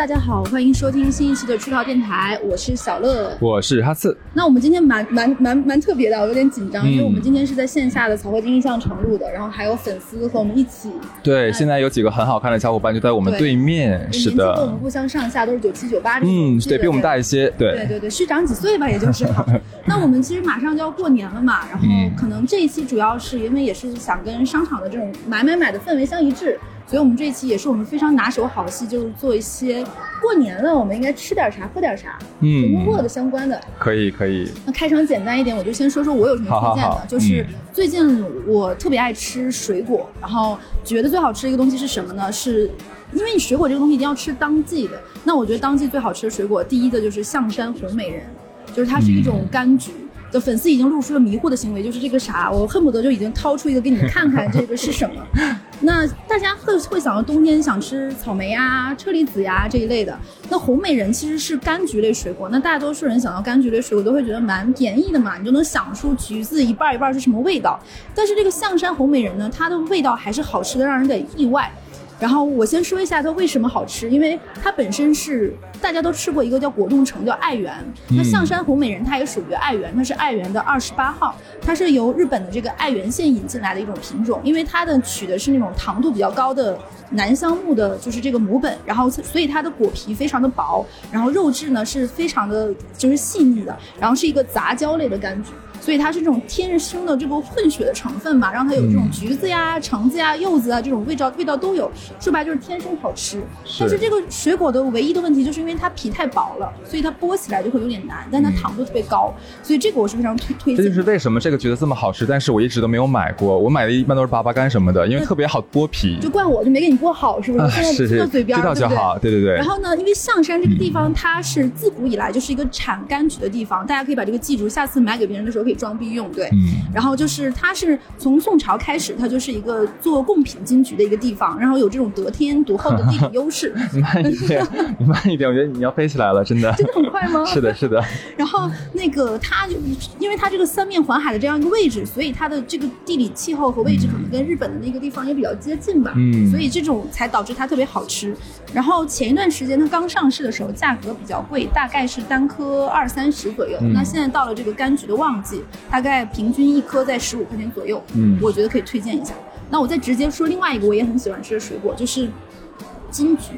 大家好，欢迎收听新一期的出逃电台，我是小乐，我是哈刺。那我们今天蛮蛮蛮蛮特别的，我有点紧张，嗯。因为我们今天是在线下的草绘金印象城录的，然后还有粉丝和我们一起，对，现在有几个很好看的小伙伴就在我们对面，是年纪跟我们，不相上下，都是九七九八这种，嗯，对比我们大一些，对，对对对，虚长几岁吧，也就是。那我们其实马上就要过年了嘛，然后嗯。可能这一期主要是因为也是想跟商场的这种买买买的氛围相一致，所以我们这一期也是我们非常拿手好戏，就是做一些过年了我们应该吃点啥喝点啥，嗯跟饿的相关的。可以可以，那开场简单一点，我就先说说我有什么推荐的。好好好就是嗯最近我特别爱吃水果，然后觉得最好吃的一个东西是什么呢？是因为你水果这个东西一定要吃当季的。那我觉得当季最好吃的水果，第一个就是象山红美人，就是它是一种柑橘。的粉丝已经露出了迷惑的行为，就是这个啥，我恨不得就已经掏出一个给你们看看，这个是什么。那大家会会想到冬天想吃草莓呀、车厘子呀、这一类的。那红美人其实是柑橘类水果，那大多数人想到柑橘类水果都会觉得蛮便宜的嘛，你就能想出橘子一半一半是什么味道。但是这个象山红美人呢，它的味道还是好吃的，让人给意外。然后我先说一下它为什么好吃，因为它本身是大家都吃过一个叫果冻橙，叫爱媛。那象山红美人它也属于爱媛，它是爱媛的二十八号，它是由日本的这个爱媛县引进来的一种品种，因为它的取的是那种糖度比较高的南香木的，就是这个母本，然后所以它的果皮非常的薄，然后肉质呢是非常的就是细腻的，然后是一个杂交类的柑橘。所以它是这种天生的这个混血的成分嘛，让它有这种橘子呀、橙子呀、柚子啊这种味道味道都有，说白就是天生好吃。但是这个水果的唯一的问题就是因为它皮太薄了，所以它剥起来就会有点难，但它糖度特别高，所以这个我是非常推推荐就是为什么这个橘子这么好吃，但是我一直都没有买过。我买的一般都是粑粑干什么的，因为特别好剥皮。就怪我就没给你剥好，是不是？啊，现在是是，现在嘴边儿，对不对？就好，对对对然。后呢，因为象山这个地方它是自古以来就是一个产柑橘的地方，大家可以把这个记住，下次买给别人的时候可以装逼用，对。嗯，然后就是它是从宋朝开始，它就是一个做贡品金桔的一个地方，然后有这种得天独厚的地理优势。你慢一点，你慢一点，我觉得你要飞起来了，真的。真的很快吗？是的，是的，然后那个它就因为它这个三面环海的这样一个位置，所以它的这个地理气候和位置可能跟日本的那个地方也比较接近吧。嗯所以这种才导致它特别好吃。然后前一段时间它刚上市的时候，价格比较贵，大概是单颗二三十左右。嗯那现在到了这个柑橘的旺季，大概平均一颗在十五块钱左右。嗯我觉得可以推荐一下。那我再直接说另外一个我也很喜欢吃的水果，就是金桔。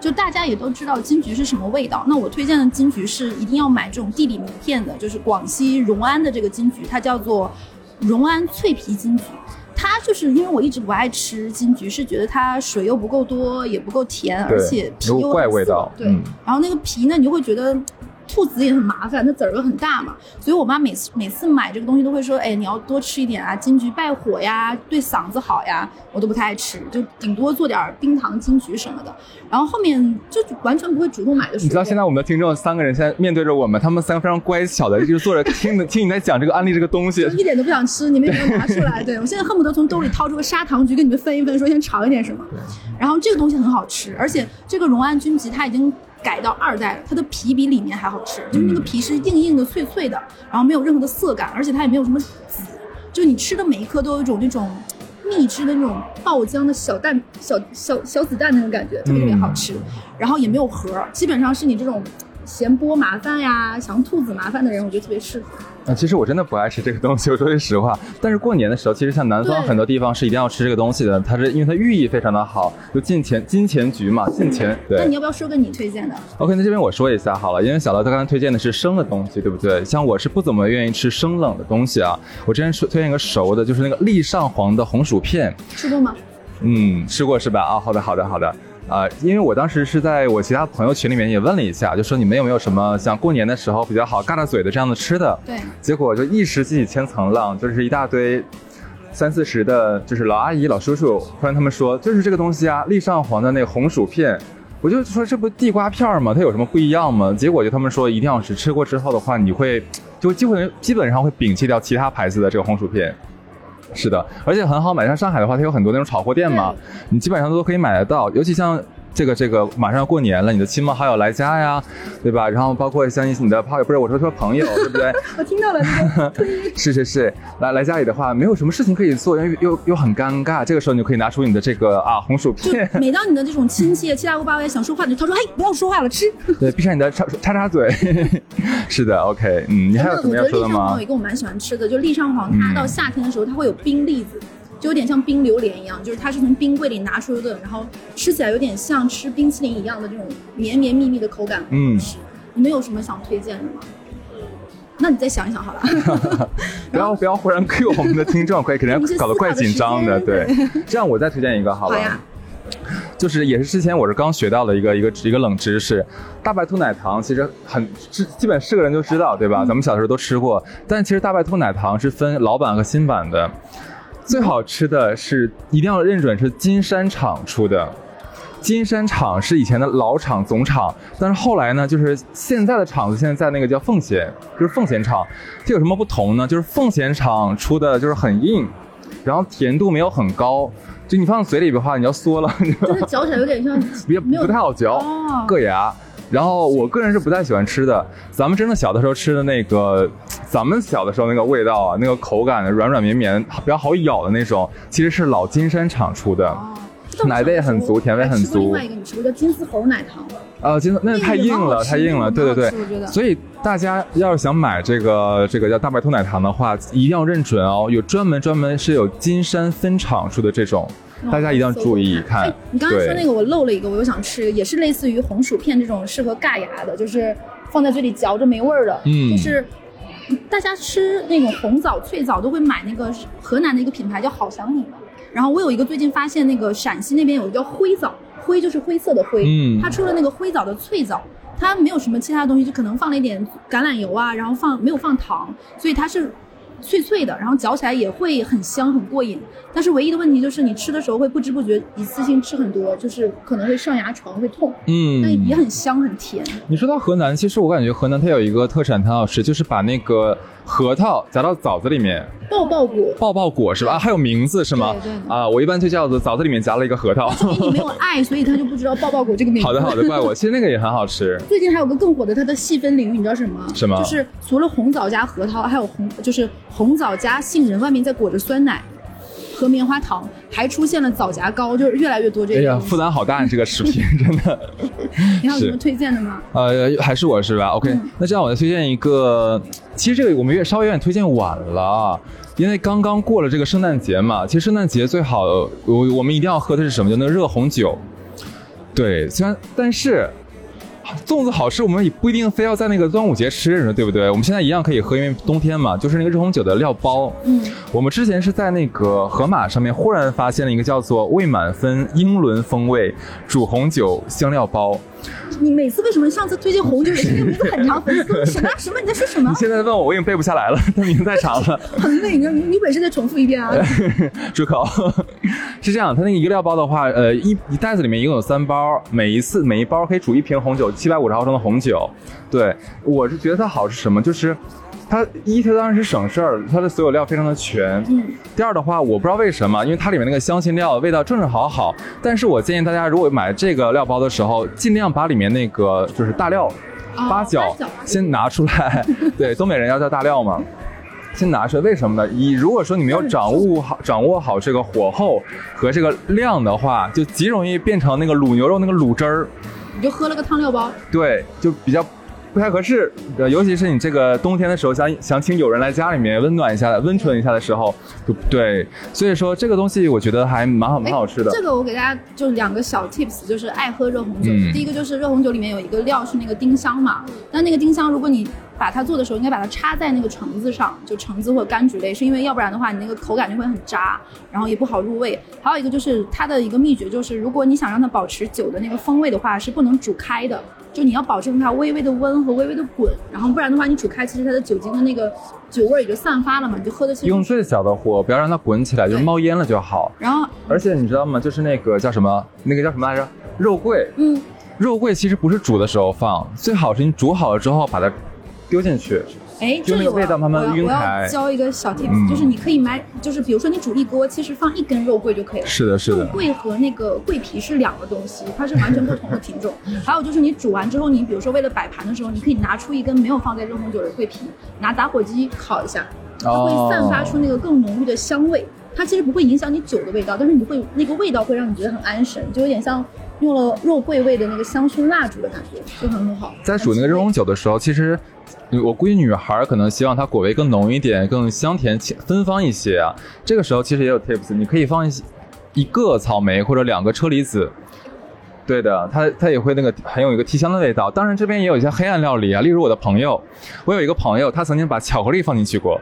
就大家也都知道金桔是什么味道，那我推荐的金桔是一定要买这种地理名片的，就是广西融安的这个金桔，它叫做融安脆皮金桔。它就是因为我一直不爱吃金桔，是觉得它水又不够多，也不够甜，而且皮又怪味道对，嗯然后那个皮呢，你就会觉得吐籽也很麻烦，它籽儿又很大嘛，所以我妈每次每次买这个东西都会说，哎，你要多吃一点啊，金桔败火呀，对嗓子好呀，我都不太爱吃，就顶多做点冰糖金桔什么的。然后后面就完全不会主动买的水果。你知道现在我们的听众三个人现在面对着我们，他们三个非常乖巧的，就是坐着听的 听你在讲这个安利这个东西。一点都不想吃，你们也没有拿出来。对我现在恨不得从兜里掏出个砂糖橘跟你们分一分，说先尝一点什么。然后这个东西很好吃，而且这个融安菌桔它已经改到二代了，它的皮比里面还好吃，就是那个皮是硬硬的、脆脆的，然后没有任何的涩感，而且它也没有什么籽，就你吃的每一颗都有一种那种。蜜汁的那种爆浆的小蛋、小小小子弹那种感觉，特别特别好吃。然后也没有核儿，基本上是你这种嫌剥麻烦呀、想吐籽麻烦的人，我觉得特别适合。啊，其实我真的不爱吃这个东西，我说句实话。但是过年的时候，其实像南方很多地方是一定要吃这个东西的，它是因为它寓意非常的好，就进钱金钱局嘛，进钱。对。那你要不要说个你推荐的？OK，那这边我说一下好了，因为小乐他刚才推荐的是生的东西，对不对？像我是不怎么愿意吃生冷的东西啊。我之前说推荐一个熟的，就是那个栗上皇的红薯片，吃过吗？嗯，吃过是吧？啊，好的，好的，好的。啊、因为我当时是在我其他朋友群里面也问了一下，就说你们有没有什么像过年的时候比较好嘎着嘴的这样的吃的？对，结果就一时激起千层浪，就是一大堆三四十的，就是老阿姨、老叔叔，突然他们说就是这个东西啊，栗上皇的那个红薯片。我就说这不地瓜片儿吗？它有什么不一样吗？结果就他们说一定要吃，吃过之后的话，你会就基本基本上会摒弃掉其他牌子的这个红薯片。是的，而且很好买。像上海的话，它有很多那种炒货店嘛，你基本上都可以买得到。尤其像这个这个马上要过年了，你的亲朋好友来家呀，对吧？然后包括像你的朋友，不是我说说朋友，对不对？我听到了这个是是是，来来家里的话，没有什么事情可以做，又又又很尴尬，这个时候你就可以拿出你的这个啊红薯就片，每当你的这种亲戚七大姑八大姨想说话，你就他说：“嘿，不要说话了，吃。对，闭上你的插插插嘴。是的，OK，嗯，你还有什么要我觉得说的吗栗上黄有一？个我蛮喜欢吃的，就栗上黄，它嗯到夏天的时候它会有冰栗子，就有点像冰榴莲一样，就是它是从冰柜里拿出的，然后吃起来有点像吃冰淇淋一样的这种绵绵密密的口感。嗯吃你们有什么想推荐的吗？那你再想一想好了。不要不要忽然 Q 我们的听众，可以肯定搞得怪紧张的。对，这样我再推荐一个好了。好呀，就是也是之前我是刚学到的一个一个一个冷知识，大白兔奶糖其实很基基本是个人都知道，对吧？咱们小时候都吃过，但其实大白兔奶糖是分老版和新版的，最好吃的是一定要认准是金山厂出的。金山厂是以前的老厂总厂，但是后来呢，就是现在的厂子现在在那个叫奉贤，就是奉贤厂。这有什么不同呢？就是奉贤厂出的就是很硬，然后甜度没有很高，就你放嘴里的话，你要缩了，嚼起来有点像 比较没有不太好嚼，哦硌牙。然后我个人是不太喜欢吃的。咱们真的小的时候吃的那个，咱们小的时候那个味道啊，那个口感软软绵绵，比较好咬的那种，其实是老金山厂出的。哦。奶味很足甜味很足另外一个你吃过叫金丝猴奶糖，呃，真的那那个太硬了，太硬了，对对对。所以大家要是想买这个这个叫大白兔奶糖的话，一定要认准哦，有专门专门是有金山分厂出的这种，大家一定要注意看哎。你刚才说那个，我漏了一个，我又想吃，也是类似于红薯片这种适合尬牙的，就是放在嘴里嚼着没味儿的。嗯就是大家吃那种红枣、脆枣都会买那个河南的一个品牌叫好想你嘛。然后我有一个最近发现那个陕西那边有一个叫灰枣，灰就是灰色的灰，嗯它出了那个灰枣的脆枣。它没有什么其他的东西，就可能放了一点橄榄油啊，然后放没有放糖，所以它是脆脆的，然后嚼起来也会很香很过瘾。但是唯一的问题就是你吃的时候会不知不觉一次性吃很多，就是可能会上牙床会痛，嗯，但也很香很甜。你说到河南，其实我感觉河南它有一个特产很好吃，就是把那个核桃夹到枣子里面，爆爆果，爆爆果是吧？啊，还有名字是吗？对对啊，我一般就叫做枣子里面夹了一个核桃。你没有爱，所以他就不知道爆爆果这个名字。好的好的，怪我。其实那个也很好吃。最近还有个更火的，它的细分领域，你知道是什么吗？什么就是除了红枣加核桃，还有红就是红枣加杏仁，外面再裹着酸奶和棉花糖，还出现了枣夹糕，就是越来越多这个哎呀，个。负担好大，你这个视频 真的。你还有什么推荐的吗？呃，还是我是吧？OK，、那嗯这样我再推荐一个，其实这个我们越稍微有点推荐晚了，因为刚刚过了这个圣诞节嘛。其实圣诞节最好，我我们一定要喝的是什么？就那个热红酒。对，虽然但是。粽子好吃，我们也不一定非要在那个端午节吃，对不对？我们现在一样可以喝，因为冬天嘛，就是那个热红酒的料包。嗯，我们之前是在那个盒马上面忽然发现了一个叫做未满分英伦风味煮红酒香料包。你每次为什么上次推荐红酒也是那个名字很长，粉丝都什么什么？你在说什么你？现在问我，我已经背不下来了，它名字太长了。很累，你你本身再重复一遍啊！住口！是这样，它那个一个料包的话，呃，一一袋子里面一共有三包，每一次每一包可以煮一瓶红酒，七百五十毫升的红酒。对，我是觉得它好是什么？就是它一，它当然是省事儿，它的所有料非常的全。嗯，第二的话，我不知道为什么，因为它里面那个香辛料味道正正好好，但是我建议大家如果买这个料包的时候，尽量把里面那个就是大料。哦八角八角先拿出来，对，东北人要叫大料嘛。先拿出来，为什么呢？一如果说你没有掌握好 掌握好这个火候和这个量的话，就极容易变成那个卤牛肉那个卤汁儿，你就喝了个汤料包，对，就比较不太合适。呃，尤其是你这个冬天的时候，想想请友人来家里面温暖一下、温存一下的时候，就对。所以说这个东西我觉得还蛮好、蛮好吃的哎。这个我给大家就两个小 tips，就是爱喝热红酒。嗯第一个就是热红酒里面有一个料是那个丁香嘛，那那个丁香如果你把它做的时候，应该把它插在那个橙子上，就橙子或者柑橘类，是因为要不然的话，你那个口感就会很渣，然后也不好入味。还有一个就是它的一个秘诀就是，如果你想让它保持酒的那个风味的话，是不能煮开的。就你要保证它微微的温和微微的滚，然后不然的话你煮开，其实它的酒精的那个酒味儿也就散发了嘛，你就喝的用最小的火，不要让它滚起来，就是冒烟了就好。然后而且你知道吗？就是那个叫什么，那个叫什么来着？肉桂。嗯，肉桂其实不是煮的时候放，最好是你煮好了之后把它丢进去。哎，就那个这里我味道慢慢我要我要教一个小 tips，、嗯就是你可以买，就是比如说你煮一锅，其实放一根肉桂就可以了。是的，是的肉，桂和那个桂皮是两个东西，它是完全不同的品种。还有就是你煮完之后，你比如说为了摆盘的时候，你可以拿出一根没有放在热红酒的桂皮，拿打火机烤一下，它会散发出那个更浓郁的香味。它其实不会影响你酒的味道，但是你会那个味道会让你觉得很安神，就有点像用了肉桂味的那个香薰蜡烛的感觉，就很很好。在煮那个热红酒的时候，其实我估计女孩可能希望它果味更浓一点，更香甜清芬芳一些啊。这个时候其实也有 tips，你可以放一些一个草莓或者两个车厘子。对的，它它也会那个很有一个提香的味道。当然这边也有一些黑暗料理啊，例如我的朋友，我有一个朋友，他曾经把巧克力放进去过，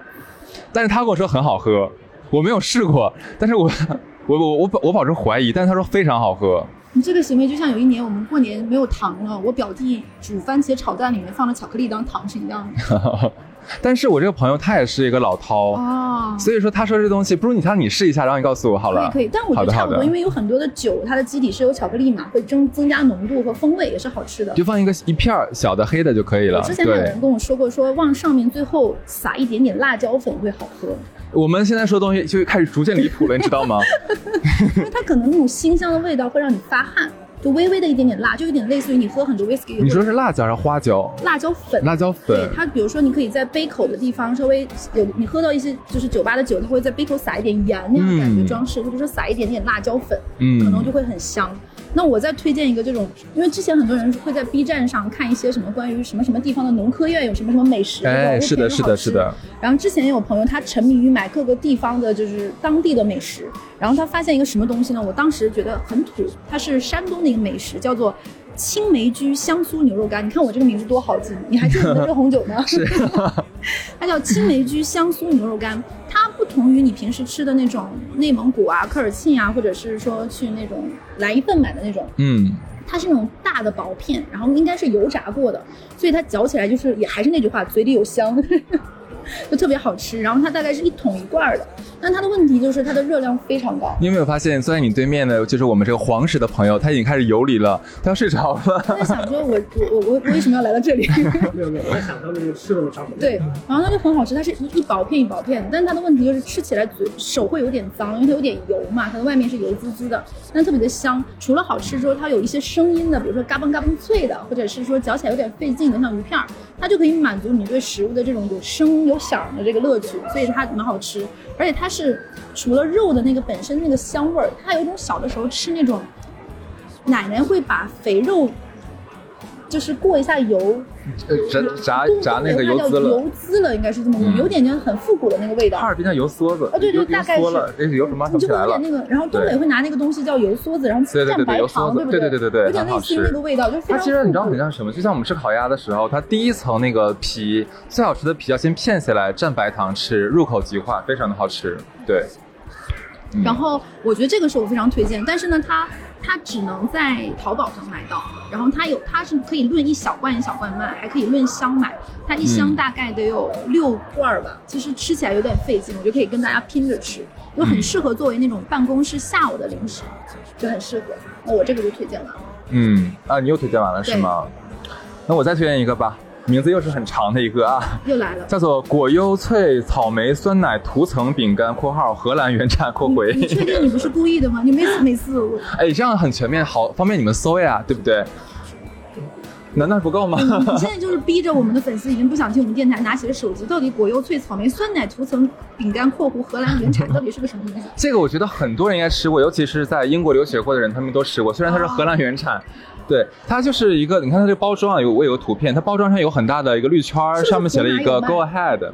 但是他跟我说很好喝，我没有试过，但是我 我我我保我保持怀疑，但是他说非常好喝。你这个行为就像有一年我们过年没有糖了，我表弟煮番茄炒蛋里面放了巧克力当糖是一样的。但是我这个朋友他也是一个老饕，哦，所以说他说这东西，不如你他你试一下，然后你告诉我好了。可以可以，但我觉得差不多，因为有很多的酒，它的基底是有巧克力嘛，会增增加浓度和风味，也是好吃的。就放一个一片小的黑的就可以了。之前还有人，跟我说过，说往上面最后撒一点点辣椒粉会好喝，我们现在说的东西就开始逐渐离谱了，你知道吗？因为它可能那种辛香的味道会让你发汗，就微微的一点点辣，就有点类似于你喝很多 whisky 你说是辣椒还是花椒？辣椒粉。辣椒对粉。它，比如说你可以在杯口的地方稍微有你喝到一些就是酒吧的酒，它会在杯口撒一点盐那样的感觉嗯装饰，或者说撒一点点辣椒粉，嗯可能就会很香。那我再推荐一个这种，因为之前很多人会在 B 站上看一些什么关于什么什么地方的农科院有什么什么美食，哎是的是的是的。然后之前有朋友他沉迷于买各个地方的就是当地的美食，然后他发现一个什么东西呢？我当时觉得很土，它是山东的一个美食，叫做。青梅居香酥牛肉干，你看我这个名字多好记，你还记得我的热红酒吗？是，它叫青梅居香酥牛肉干，它不同于你平时吃的那种内蒙古啊、科尔沁啊，或者是说去那种来一份买的那种，嗯，它是那种大的薄片，然后应该是油炸过的，所以它嚼起来就是也还是那句话，嘴里有香，就特别好吃。然后它大概是一桶一罐儿的，但它的问题就是它的热量非常高。你有没有发现坐在你对面的就是我们这个黄石的朋友，他已经开始游离了，他要睡着了。他在想说我我我我我为什么要来到这里？没有没有，我在想他们这个吃的差不多。对，然后它就很好吃，它是一一薄片一薄片，但是它的问题就是吃起来嘴手会有点脏，因为它有点油嘛，它的外面是油滋滋的，但特别的香。除了好吃之后，它有一些声音的，比如说嘎嘣嘎嘣脆的，或者是说嚼起来有点费劲的，像鱼片儿，它就可以满足你对食物的这种有声有享的这个乐趣，所以它蛮好吃。而且它是除了肉的那个本身那个香味儿，它有一种小的时候吃那种奶奶会把肥肉。就是过一下油，呃炸炸炸那个油滋了，油滋了，应该是这么有点点很复古的那个味道哈。尔滨叫油梭子。啊对对大概是油缩了，哎，油什么你就会有点。那个，然后东北会拿那个东西叫油梭子，然后对对对蘸白糖，对不对对对对对有点类似于那个味道，就其实你知道很像什么？就像我们吃烤鸭的时候，它第一层那个皮最好吃的皮要先片下来，蘸白糖吃，入口即化，非常的好吃。对，嗯然后我觉得这个是我非常推荐，但是呢，它它只能在淘宝上买到，然后它有它是可以论一小罐一小罐卖，还可以论箱买，它一箱嗯大概得有六罐儿吧，其实吃起来有点费劲，我就可以跟大家拼着吃，就很适合作为那种办公室下午的零食，就很适合。那我这个就推荐完了。嗯啊，你又推荐完了是吗？那我再推荐一个吧，名字又是很长的一个啊，又来了。叫做果优脆草莓酸奶涂层饼干（括号荷兰原产括回你确定你不是故意的吗？你每次每次我，）。哎，这样很全面，好方便你们搜呀，对不对？难道不够吗？你现在就是逼着我们的粉丝已经不想听我们电台，拿起了手机，到底果优脆草莓酸奶涂层饼干（括弧荷兰原产）到底是个什么东西？这个我觉得很多人应该吃过，尤其是在英国留学过的人，他们都吃过。虽然它是荷兰原产，对，它就是一个，你看它这个包装啊，有我有个图片，它包装上有很大的一个绿圈上面写了一个 Go Ahead。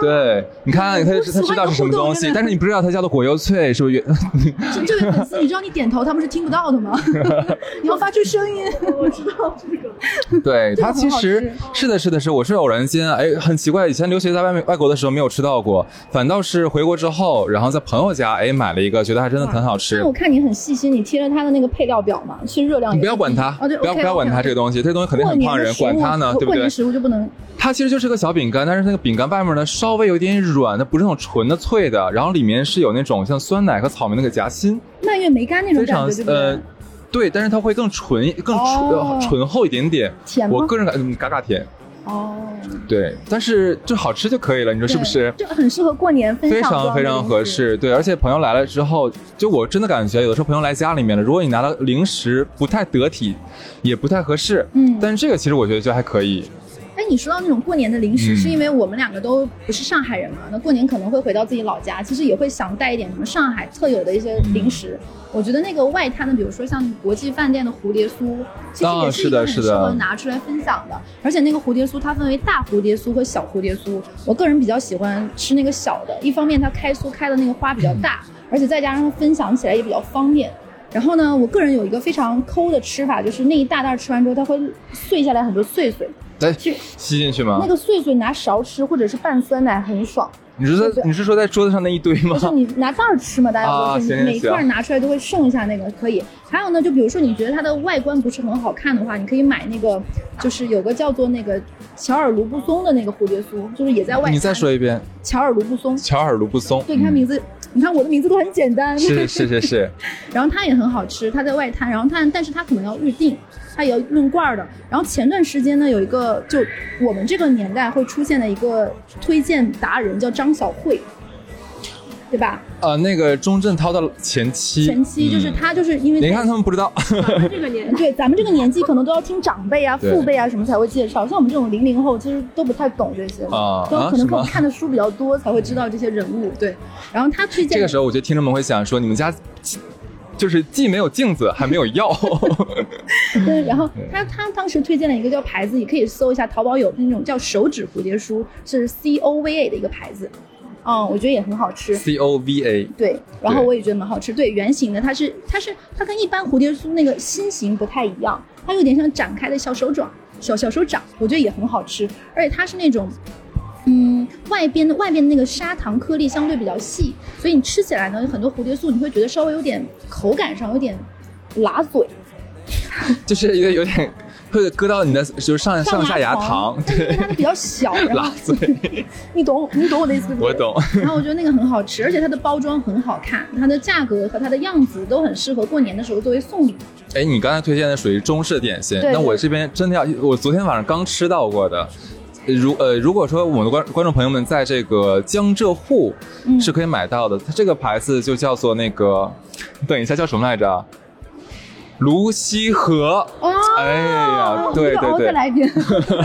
对，你看，他我他知道是什么东西，但是你不知道它叫做果优脆，是不是？这这位粉丝，你知道你点头他们是听不到的吗？你要发出声音。我知道这个。对，这个它其实是的，是的，是，我是偶然间，哎，很奇怪，以前留学在外面外国的时候没有吃到过，反倒是回国之后，然后在朋友家，哎，买了一个，觉得还真的很好吃那。我看你很细心，你贴了它的那个配料表嘛，其实热量你不要管它，哦对，不要不要管它这个东西，这个东西肯定很胖人，管它呢，对不对过年？食物就不能它其实就是个小饼干，但是那个饼干外面呢稍微有点软，的不是那种纯的脆的，然后里面是有那种像酸奶和草莓那个夹心，蔓越莓干那种非常感觉，对不对？呃，对，但是它会更纯更纯、哦呃醇厚一点点。我个人感嗯嘎嘎甜，哦，对，但是就好吃就可以了，你说是不是？就很适合过年分享非常非常合。适，对，而且朋友来了之后，就我真的感觉有的时候朋友来家里面了，如果你拿到零食不太得体，也不太合适，嗯但是这个其实我觉得就还可以，哎，你说到那种过年的零食，嗯是因为我们两个都不是上海人嘛？那过年可能会回到自己老家，其实也会想带一点什么上海特有的一些零食。我觉得那个外滩的，比如说像国际饭店的蝴蝶酥，其实也是一个很适合拿出来分享的。而且那个蝴蝶酥它分为大蝴蝶酥和小蝴蝶酥，我个人比较喜欢吃那个小的，一方面它开酥开的那个花比较大，而且再加上它分享起来也比较方便。然后呢，我个人有一个非常抠的吃法，就是那一大袋吃完之后，它会碎下来很多碎碎。来去吸进去吗？那个碎碎拿勺吃，或者是拌酸奶，很爽。你是在你是说在桌子上那一堆吗就？是你拿袋儿吃嘛，大家啊都是、行行每一块拿出来都会剩一下那个可以。还有呢，就比如说你觉得它的外观不是很好看的话，你可以买那个，就是有个叫做那个乔尔卢布松的那个蝴蝶酥，就是也在外。你再说一遍，乔尔卢布松。乔尔卢布松。对，你看名字，你看我的名字都很简单。是是是是，然后它也很好吃，它在外滩，然后它但是它可能要预定，它也要论罐儿的。然后前段时间呢，有一个就我们这个年代会出现的一个推荐达人叫张小慧，对吧？呃，那个钟镇涛的前妻，前妻就是嗯他，就是因为你看他们不知道，这个年 对咱们这个年纪可能都要听长辈啊、父辈啊什么才会介绍，像我们这种零零后其实都不太懂这些啊都可能看的书比较多才会知道这些人物。对，然后他推荐这个时候我觉得听众们会想说，你们家就是既没有镜子，还没有药。对，然后 他他当时推荐了一个叫牌子，你可以搜一下，淘宝有那种叫手指蝴蝶酥，是 C O V A 的一个牌子，嗯，我觉得也很好吃。C O V A，对，然后我也觉得蛮好吃。对，圆形的，它是它是它跟一般蝴蝶酥那个心形不太一样，它有点像展开的小手掌、小小手掌，我觉得也很好吃。而且它是那种，嗯，外边的外边的那个砂糖颗粒相对比较细，所以你吃起来呢，有很多蝴蝶酥你会觉得稍微有点口感上有点辣嘴，就是有有点会割到你的就是上上下牙膛它的比较小，然辣后嘴，你懂你懂我的意思对不对？我懂。然后我觉得那个很好吃，而且它的包装很好看，它的价格和它的样子都很适合过年的时候作为送礼。哎，你刚才推荐的属于中式点心，那我这边真的要，我昨天晚上刚吃到过的。如呃，如果说我们的观观众朋友们在这个江浙沪嗯是可以买到的，它这个牌子就叫做那个，等一下叫什么来着？泸溪河。哦，哎呀，对对对来一遍。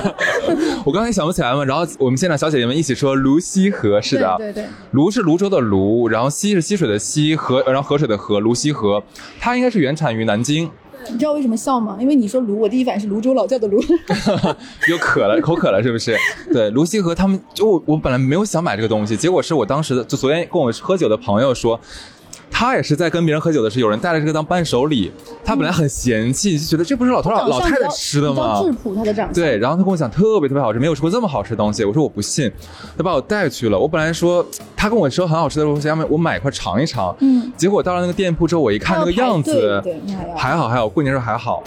我刚才想不起来嘛，然后我们现场小姐姐们一起说泸溪河，是的，对对对，泸是泸州的泸，然后溪是溪水的溪，河然后河水的河，泸溪河，它应该是原产于南京，你知道为什么笑吗？因为你说泸，我第一反应是泸州老窖的泸。又渴了，口渴了是不是？对，泸溪河他们就我我本来没有想买这个东西，结果是我当时的就昨天跟我喝酒的朋友说。他也是在跟别人喝酒的时候，有人带了这个当伴手礼。他本来很嫌弃，就觉得这不是老头老老太太吃的吗？质朴，他的长相。对，然后他跟我讲特别特别好吃，没有吃过这么好吃的东西。我说我不信，他把我带去了。我本来说他跟我说很好吃的东西，要么我买一块尝一尝。嗯，结果到了那个店铺之后，我一看那个样子，还好还好，过年时候还好。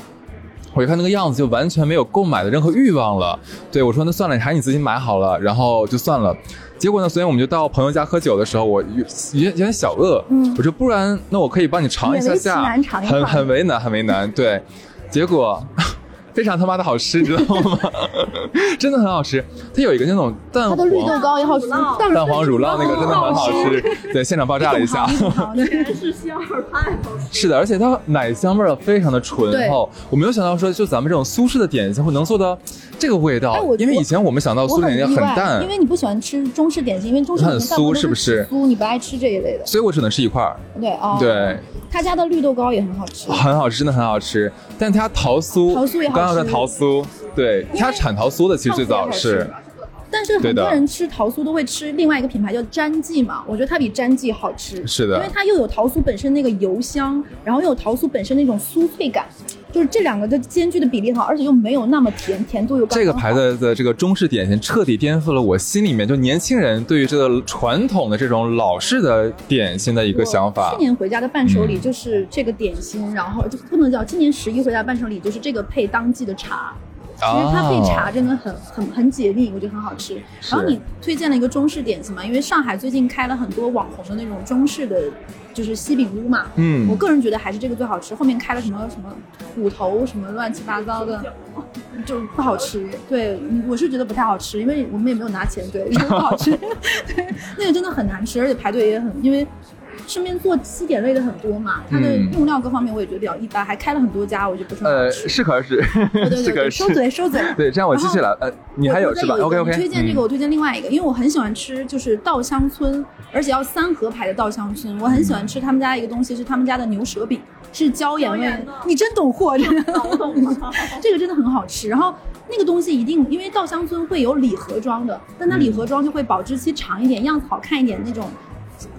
我一看那个样子，就完全没有购买的任何欲望了。对我说：“那算了，还是你自己买好了。”然后就算了。结果呢，昨天我们就到朋友家喝酒的时候，我有有有点小饿，嗯。我说不然那我可以帮你尝一下下。很很为难，很为难。对，结果非常他妈的好吃，你知道吗？真的很好吃。它有一个那种蛋黄它的绿豆糕也好吃，蛋蛋黄乳酪那个真的很好吃，对，现场爆炸了一下。对，是馅儿太好吃。是的，而且它奶香味儿非常的醇厚。我没有想到说，就咱们这种苏式的点心会能做到这个味道哎我，因为以前我们想到苏式点心很淡因，为你不喜欢吃中式点心，因为中式点心很酥是不是酥，你不爱吃这一类的。所以我只能吃一块儿。对哦，对，他家的绿豆糕也很好吃。很好吃，真的很好吃。但他桃酥，桃酥也好吃刚刚说桃酥，对，它产桃酥的其实最早是，但是很多人吃桃酥都会吃另外一个品牌叫詹记嘛，我觉得它比詹记好吃。是的因为它又有桃酥本身那个油香，然后又有桃酥本身那种酥脆感，就是这两个的兼具的比例好，而且又没有那么甜，甜度又刚刚好这个牌子的这个中式点心彻底颠覆了我心里面就年轻人对于这个传统的这种老式的点心的一个想法去。年回家的伴手礼就是这个点心，然后就不能叫今年十一回家的伴手礼就是这个配当季的茶。因为它配哦茶真的很很很解腻，我觉得很好吃。然后你推荐了一个中式点心嘛，因为上海最近开了很多网红的那种中式的，就是西饼屋嘛。嗯我个人觉得还是这个最好吃，后面开了什么什么虎头什么乱七八糟的，就不好吃。对，我是觉得不太好吃，因为我们也没有拿钱，对，不好吃。对，那个真的很难吃，而且排队也很，因为。身边做西点类的很多嘛，它的嗯用料各方面我也觉得比较一般，还开了很多家，我就不是很好呃，适可而止，对对对对，适 可而止。收嘴收嘴。对，这样我继续了。呃，你还有是吧？OK OK。你推荐这个，我推荐另外一个，因为我很喜欢吃就是稻香村，而且要三合牌的稻香村。我很喜欢吃他们家一个东西，是他们家的牛舌饼，是椒盐味。你真懂货，真的。搞懂了。这个真的很好吃。然后那个东西一定，因为稻香村会有礼盒装的，但它礼盒装就会保质期长一点，样子好看一点，那种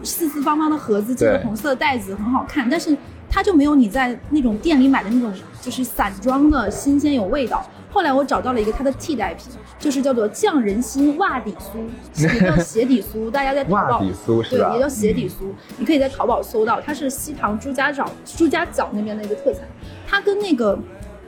四四方方的盒子，系个红色的袋子，很好看。但是它就没有你在那种店里买的那种就是散装的新鲜有味道。后来我找到了一个它的替代品，就是叫做匠人心袜底酥，也叫鞋底酥，大家在淘宝袜底酥是吧？对，也叫鞋底酥，你可以在淘宝搜到，它是西塘朱家角朱家角那边的一个特产。它跟那个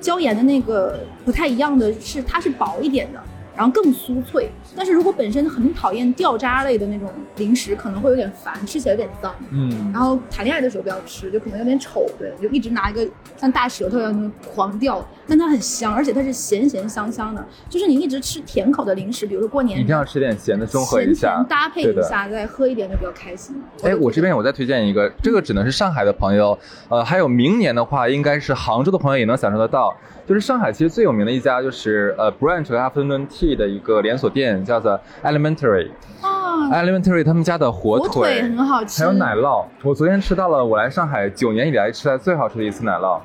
椒盐的那个不太一样的是，它是薄一点的，然后更酥脆。但是如果本身很讨厌掉渣类的那种零食，可能会有点烦，吃起来有点脏。嗯，然后谈恋爱的时候不要吃，就可能有点丑，对，就一直拿一个像大舌头一样那种狂掉，但它很香，而且它是咸咸香香的，就是你一直吃甜口的零食，比如说过年一定要吃点咸的，中和一咸下，搭配一下，再喝一点就比较开心。哎，我这边我再推荐一个，这个只能是上海的朋友，呃，还有明年的话，应该是杭州的朋友也能享受得到。就是上海其实最有名的一家就是呃，Branch 和 afternoon tea 的一个连锁店，叫做 Elementary。啊，Elementary 他们家的火火腿很好吃，还有奶酪，我昨天吃到了我来上海九年以来吃的最好吃的一次奶酪。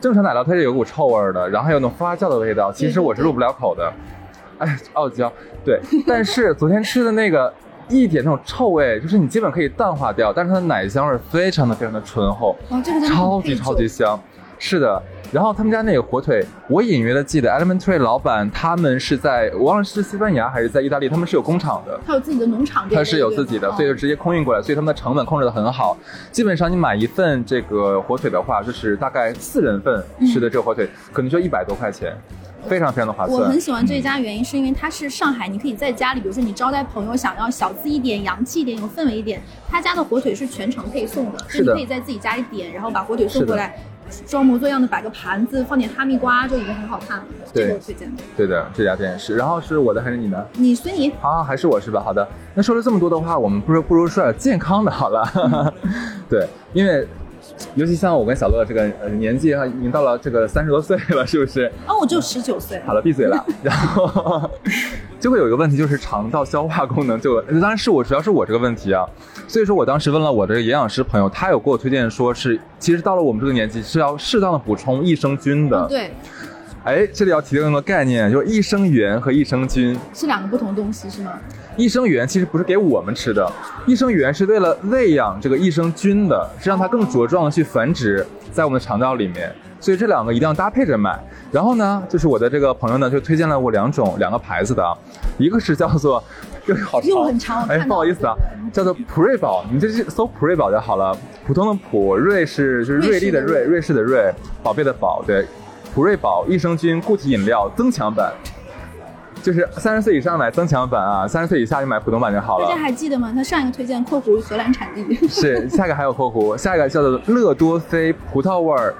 正常奶酪它是有股臭味儿的，然后还有那种发酵的味道，其实我是入不了口的。哎，傲娇，对。但是昨天吃的那个一点那种臭味，就是你基本可以淡化掉，但是它的奶香味非常的非常的醇厚，哦，这个超级超级香。是的，然后他们家那个火腿，我隐约的记得 Elementary 老板他们是在我忘了是西班牙还是在意大利，他们是有工厂的。他有自己的农场他，是有自己的，所以就直接空运过来，所以他们的成本控制的很好。基本上你买一份这个火腿的话，就是大概四人份吃的这个火腿，可能就一百多块钱，非常非常的划算我很。喜欢这家，原因是因为它是上海，你可以在家里，比如说你招待朋友，想要小资一点、洋气一点、有氛围一点，他家的火腿是全程配送的，所以是的你可以在自己家里点，然后把火腿送过来，装模作样的摆个盘子，放点哈密瓜就已经很好看了。对这个我推荐的。对的，这家店是。然后是我的还是你的？你随你，啊，还是我是吧？好的，那说了这么多的话，我们不如不如说点健康的好了。对，因为尤其像我跟小乐这个呃年纪哈，已经到了这个三十多岁了，是不是？哦，我只有十九岁，好了，闭嘴了。然后就会有一个问题，就是肠道消化功能就当然是我主要是我这个问题啊。所以说我当时问了我这个营养师朋友，他有给我推荐说是，其实到了我们这个年纪是要适当的补充益生菌的。嗯，对，哎，这里要提到一个概念，就是益生元和益生菌。是两个不同东西是吗？益生元其实不是给我们吃的，益生元是为了喂养这个益生菌的，是让它更茁壮的去繁殖在我们的肠道里面。所以这两个一定要搭配着买。然后呢，就是我的这个朋友呢，就推荐了我两种两个牌子的啊，一个是叫做，这个好长，又很长哎，不好意思啊，叫做普瑞宝，你这是搜普瑞宝就好了。普通的普，瑞是就是瑞丽的瑞，瑞士的瑞，宝贝的宝，对，普瑞宝益生菌固体饮料增强版。就是三十岁以上买增强版啊，三十岁以下就买普通版就好了大家。还记得吗？他上一个推荐（括弧荷兰产地）是，下一个还有括弧，下一个叫做乐多菲葡萄味儿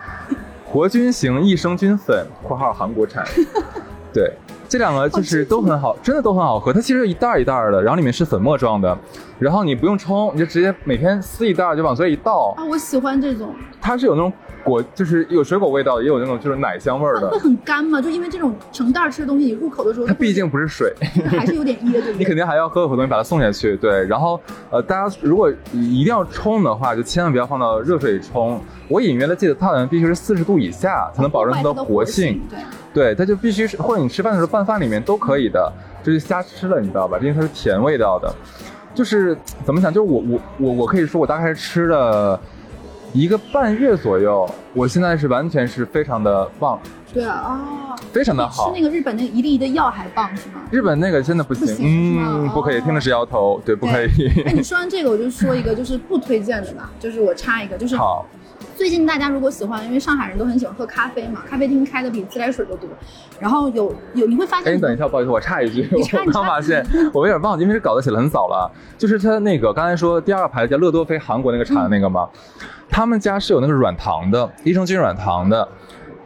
活菌型益生菌粉（括号韩国产 ）。对，这两个就是都很好，真的都很好喝。它其实一袋儿一袋儿的，然后里面是粉末状的，然后你不用冲，你就直接每天撕一袋儿就往嘴里倒。啊，我喜欢这种。它是有那种果，就是有水果味道，也有那种就是奶香味儿的会。很干吗？就因为这种成袋儿吃的东西，你入口的时候，它毕竟不是水。还是有点噎，对不对你肯？定还要喝口东西把它送下去，对。然后，呃，大家如果一定要冲的话，就千万不要放到热水里冲。我隐约的记得它好像必须是四十度以下才能保证它它的活性。对，对，它就必须是，或者你吃饭的时候拌饭里面都可以的，就是瞎吃了，你知道吧？因为它是甜味道的。就是怎么讲？就是我我我我可以说，我大概是吃了一个半月左右，我现在是完全是非常的棒，对啊，哦，非常的好。吃。那个日本那个一粒一的药还棒是吗？日本那个真的不行，不行嗯，不可以，哦听的是摇头，对，不可以。哎，你说完这个，我就说一个，就是不推荐的吧，就是我插一个，就是好，最近大家如果喜欢，因为上海人都很喜欢喝咖啡嘛，咖啡厅开的比自来水都多。然后有有你会发现，哎，你等一下，不好意思，我插一句，我刚发现我有点忘记，因为这稿子写的很早了。就是他那个刚才说第二个牌子叫乐多菲，韩国那个产的那个嘛，他们家是有那个软糖的，益生菌软糖的。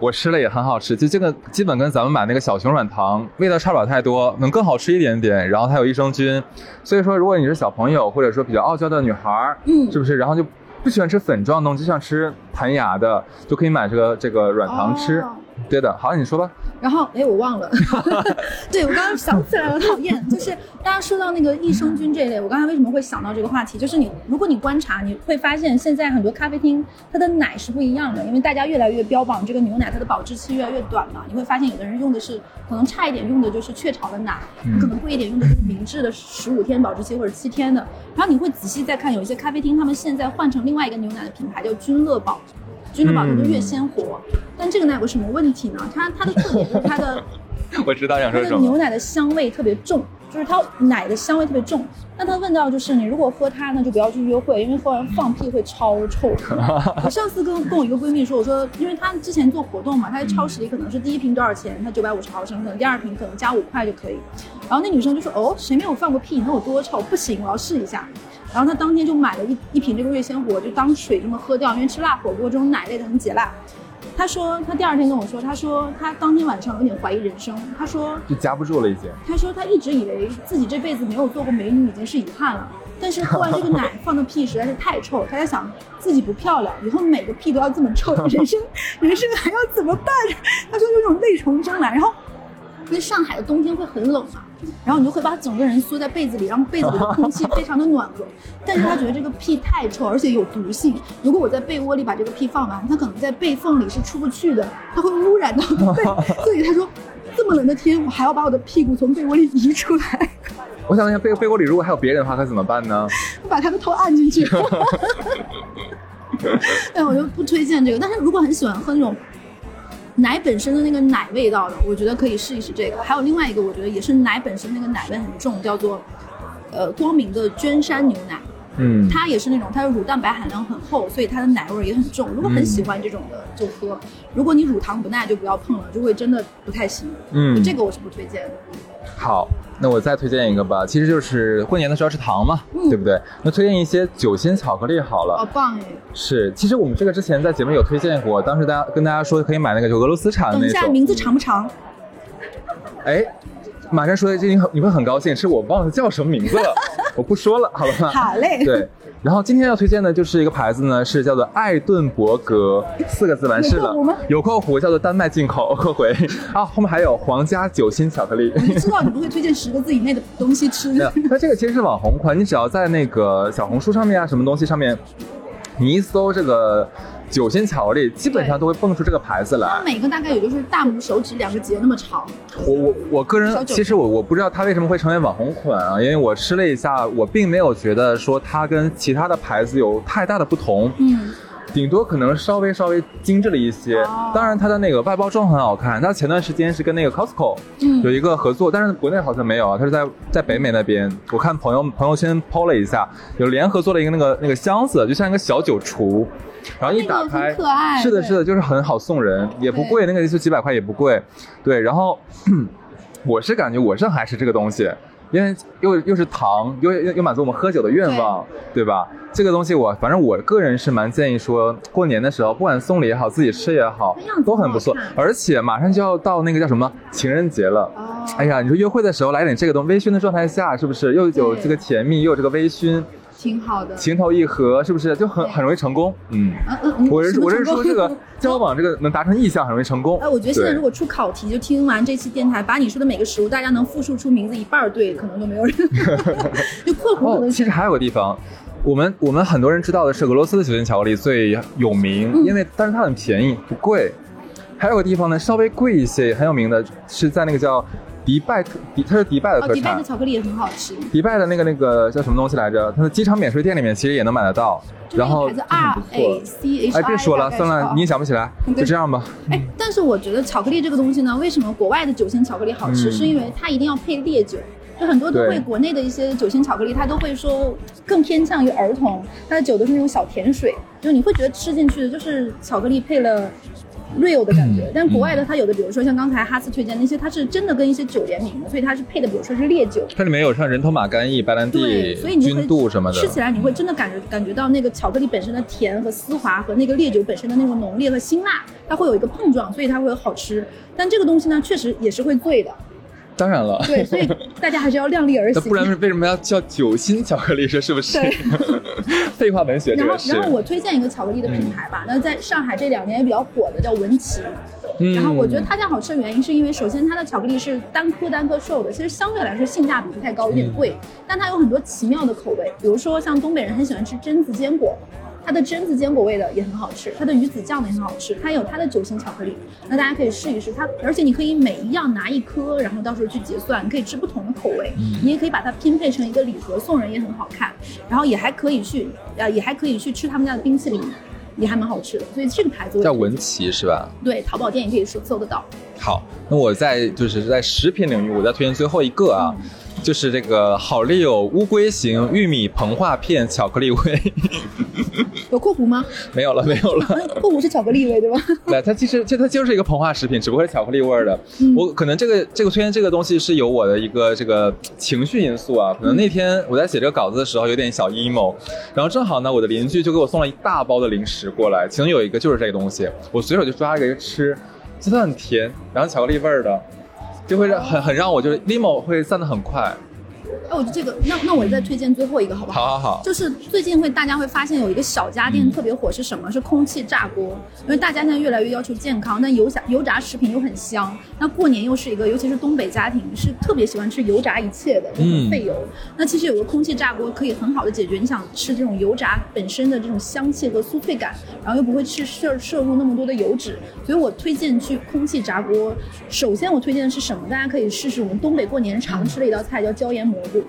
我吃了也很好吃，就这个基本跟咱们买那个小熊软糖味道差不了太多，能更好吃一点点。然后它有益生菌，所以说如果你是小朋友或者说比较傲娇的女孩儿，嗯是不是？然后就不喜欢吃粉状的东西，就想吃弹牙的，就可以买这个这个软糖吃。哦对的，好，你说吧。然后，哎，我忘了，对我刚刚想起来了，讨厌，就是大家说到那个益生菌这一类，我刚才为什么会想到这个话题？就是你，如果你观察，你会发现现在很多咖啡厅它的奶是不一样的，因为大家越来越标榜这个牛奶它的保质期越来越短嘛。你会发现有的人用的是可能差一点用的就是雀巢的奶，可能贵一点用的就是明治的十五天保质期或者七天的。然后你会仔细再看，有一些咖啡厅他们现在换成另外一个牛奶的品牌叫君乐宝。君乐宝它就越鲜活，但这个奶有个什么问题呢？它它的特点就是它的 我知道想它说什么。的牛奶的香味特别重，就是它奶的香味特别重。那他问到就是你如果喝它呢，就不要去约会，因为喝完放屁会超臭。我上次跟跟我一个闺蜜说，我说因为她之前做活动嘛，她在超市里可能是第一瓶多少钱，她九百五十毫升，可能第二瓶可能加五块就可以。然后那女生就说哦，谁没有放过屁？能有多臭？不行，我要试一下。然后他当天就买了一一瓶这个月鲜活，就当水这么喝掉，因为吃辣火锅这种奶类的很解辣。他说他第二天跟我说，他说他当天晚上有点怀疑人生，他说就夹不住了已经。他说他一直以为自己这辈子没有做过美女已经是遗憾了，但是喝完这个奶放的屁实在是太臭，他在想自己不漂亮，以后每个屁都要这么臭，人生人生还要怎么办？他说有种泪从中来，然后因为上海的冬天会很冷嘛，然后你就会把整个人缩在被子里，让被子里的空气非常的暖和。但是他觉得这个屁太臭，而且有毒性。如果我在被窝里把这个屁放完，它可能在被缝里是出不去的，它会污染到被。所以他说，这么冷的天，我还要把我的屁股从被窝里移出来，我想问一下，被被窝里如果还有别人的话，该怎么办呢？我把他的头按进去。哎我就不推荐这个。但是如果很喜欢喝那种奶本身的那个奶味道的，我觉得可以试一试这个。还有另外一个，我觉得也是奶本身那个奶味很重，叫做呃光明的娟山牛奶。嗯，它也是那种，它的乳蛋白含量很厚，所以它的奶味儿也很重。如果很喜欢这种的就喝，如果你乳糖不耐就不要碰了，就会真的不太行。嗯这个我是不推荐的。好，那我再推荐一个吧。其实就是过年的时候吃糖嘛，嗯对不对？那推荐一些酒心巧克力好了。好棒哎！是，其实我们这个之前在节目有推荐过，当时大家跟大家说可以买那个就俄罗斯产的等一下，名字长不长？哎，马上说这你很你会很高兴，是我忘了叫什么名字了，我不说了，好了吗？好嘞。对，然后今天要推荐的就是一个牌子呢，是叫做艾顿伯格，四个字完事了有括弧叫做丹麦进口，括回啊，后面还有皇家酒心巧克力。我就知道你不会推荐十个字以内的东西吃。那这个其实是网红款，你只要在那个小红书上面啊，什么东西上面，你一搜这个酒心巧克力，基本上都会蹦出这个牌子来它。每个大概也就是大拇手指两个节那么长。我我我个人其实我我不知道它为什么会成为网红款啊，因为我吃了一下，我并没有觉得说它跟其他的牌子有太大的不同。嗯，顶多可能稍微稍微精致了一些。哦当然，它的那个外包装很好看。它前段时间是跟那个 Costco 嗯有一个合作，但是国内好像没有啊。它是在在北美那边，我看朋友朋友圈 PO 了一下，有联合做了一个那个那个箱子，就像一个小酒橱。然后一打那个开，很可爱是的，是的，就是很好送人，也不贵，那个就几百块也不贵。对，然后 我是感觉我是还是这个东西，因为又又是糖，又又又满足我们喝酒的愿望，对吧？这个东西我反正我个人是蛮建议说，过年的时候不管送礼也好，自己吃也好都很不错。而且马上就要到那个叫什么情人节了。哦哎呀，你说约会的时候来点这个东微醺的状态下，是不是又有这个甜蜜，又有这个微醺，挺好的。情投意合，是不是就很很容易成功？嗯，嗯嗯嗯，我是我是说这个交往这个能达成意向很容易成功。哎，我觉得现在如果出考题，就听完这期电台，把你说的每个食物，大家能复述出名字一半儿对，可能就没有人。就括弧可哦，其实还有个地方，我们我们很多人知道的是俄罗斯的酒心巧克力最有名，嗯因为但是它很便宜，不贵。还有个地方呢，稍微贵一些，很有名的，是在那个叫迪拜特，迪它是迪拜的哦，特产迪拜的。巧克力也很好吃，迪拜的那个那个叫什么东西来着？它的机场免税店里面其实也能买得到。就然后那个牌子 R A 错。C H I。哎，别说了，算了，你也想不起来，就这样吧。哎，但是我觉得巧克力这个东西呢，为什么国外的酒心巧克力好吃？嗯是因为它一定要配烈酒。就很多都会国内的一些酒心巧克力，它都会说更偏向于儿童，它的酒都是那种小甜水，就你会觉得吃进去的就是巧克力配了。Real 的感觉，嗯但国外的它有的，比如说像刚才哈斯推荐那些，它是真的跟一些酒联名的，所以它是配的，比如说是烈酒，它里面有像人头马干邑、白兰对，地所以、你就会什么的，吃起来你会真的感觉感觉到那个巧克力本身的甜和丝滑，和那个烈酒本身的那种浓烈和辛辣，它会有一个碰撞，所以它会有好吃。但这个东西呢，确实也是会醉的，当然了，对，所以大家还是要量力而那行。不然为什么要叫酒心巧克力？说是不是？对 废话文学，然后。然后我推荐一个巧克力的品牌吧，那在上海这两年也比较火的叫文琪。嗯然后我觉得它家好吃的原因是因为，首先它的巧克力是单颗单颗售的，其实相对来说性价比不太高，有点贵，但它有很多奇妙的口味，比如说像东北人很喜欢吃榛子坚果。它的榛子坚果味的也很好吃，它的鱼子酱的也很好吃，它有它的酒心巧克力，那大家可以试一试它，而且你可以每一样拿一颗，然后到时候去结算，你可以吃不同的口味，你也可以把它拼配成一个礼盒送人，也很好看，然后也还可以去，呃，也还可以去吃他们家的冰淇淋，也还蛮好吃的，所以这个牌子叫文琪是吧？对，淘宝店也可以搜搜得到。好，那我在就是在食品领域，我再推荐最后一个啊，嗯就是这个好丽友乌龟型玉米膨化片巧克力味，有括弧吗？没有了，没有了。啊括弧是巧克力味对吧？对，它其实就它就是一个膨化食品，只不过是巧克力味儿的。嗯我可能这个这个推荐这个东西是有我的一个这个情绪因素啊。可能那天我在写这个稿子的时候有点小 emo，然后正好呢，我的邻居就给我送了一大包的零食过来，其中有一个就是这个东西，我随手就抓了一个吃，真的很甜，然后巧克力味儿的，就会让很很让我就是 limo 会散得很快。哎，我这个，那那我再推荐最后一个好不好？好好好，就是最近会大家会发现有一个小家电特别火，是什么？是空气炸锅。因为大家现在越来越要求健康，但油炸油炸食品又很香。那过年又是一个，尤其是东北家庭是特别喜欢吃油炸一切的，就很费油。那其实有个空气炸锅可以很好的解决你想吃这种油炸本身的这种香气和酥脆感，然后又不会去摄摄入那么多的油脂。所以我推荐去空气炸锅。首先我推荐的是什么？大家可以试试我们东北过年常吃的一道菜，叫椒盐蘑菇。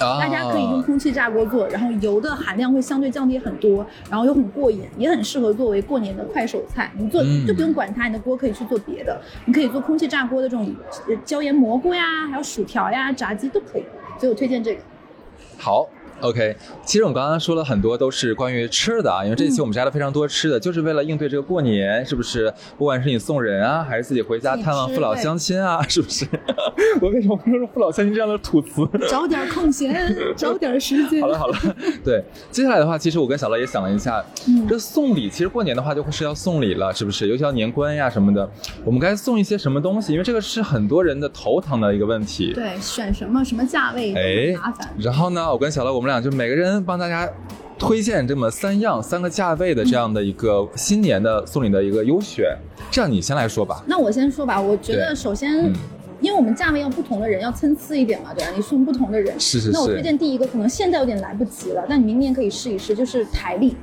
大家可以用空气炸锅做，然后油的含量会相对降低很多，然后又很过瘾，也很适合作为过年的快手菜。你做嗯就不用管它，你的锅可以去做别的，你可以做空气炸锅的这种呃椒盐蘑菇呀，还有薯条呀、炸鸡都可以。所以我推荐这个。好。OK，其实我们刚刚说了很多都是关于吃的啊，因为这期我们摘了非常多吃的，就是为了应对这个过年，是不是？不管是你送人啊，还是自己回家探望父老乡亲啊，是不是？我为什么会说父老乡亲这样的土词？找点空闲，找点时间。好了好了，对，接下来的话，其实我跟小乐也想了一下，嗯这送礼，其实过年的话就会是要送礼了，是不是？尤其要年关呀什么的，我们该送一些什么东西？因为这个是很多人的头疼的一个问题。对，选什么什么价位都哎麻烦。然后呢，我跟小乐，我们俩就每个人帮大家推荐这么三样、三个价位的这样的一个新年的送礼的一个优选。这样你先来说吧。那我先说吧，我觉得首先。嗯因为我们价位要不同的人要参差一点嘛，对吧？你送不同的人，是是那我推荐第一个，可能现在有点来不及了，但你明年可以试一试，就是台历。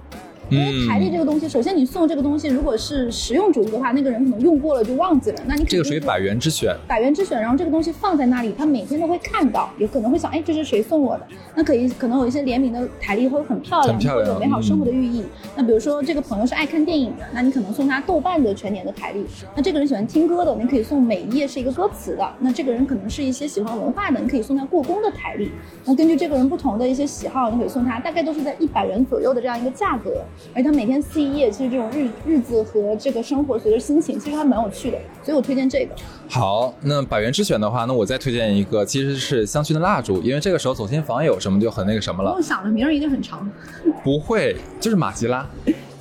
因为台历这个东西，首先你送这个东西，如果是实用主义的话，那个人可能用过了就忘记了，那你这个属于百元之选。百元之选，然后这个东西放在那里，他每天都会看到，有可能会想，哎，这是谁送我的？那可以可能有一些联名的台历会很漂亮，很漂亮会有美好生活的寓意。那比如说这个朋友是爱看电影的，那你可能送他豆瓣的全年的台历。那这个人喜欢听歌的，你可以送每一页是一个歌词的。那这个人可能是一些喜欢文化的，你可以送他故宫的台历。那根据这个人不同的一些喜好，你可以送他大概都是在一百元左右的这样一个价格，而他每天撕一页，其实这种日日子和这个生活随着心情，其实还蛮有趣的。所以我推荐这个。好，那百元之选的话，那我再推荐一个，其实是香薰的蜡烛，因为这个时候走亲访友什么就很那个什么了不用。想了，名儿一定很长。不会，就是马吉拉，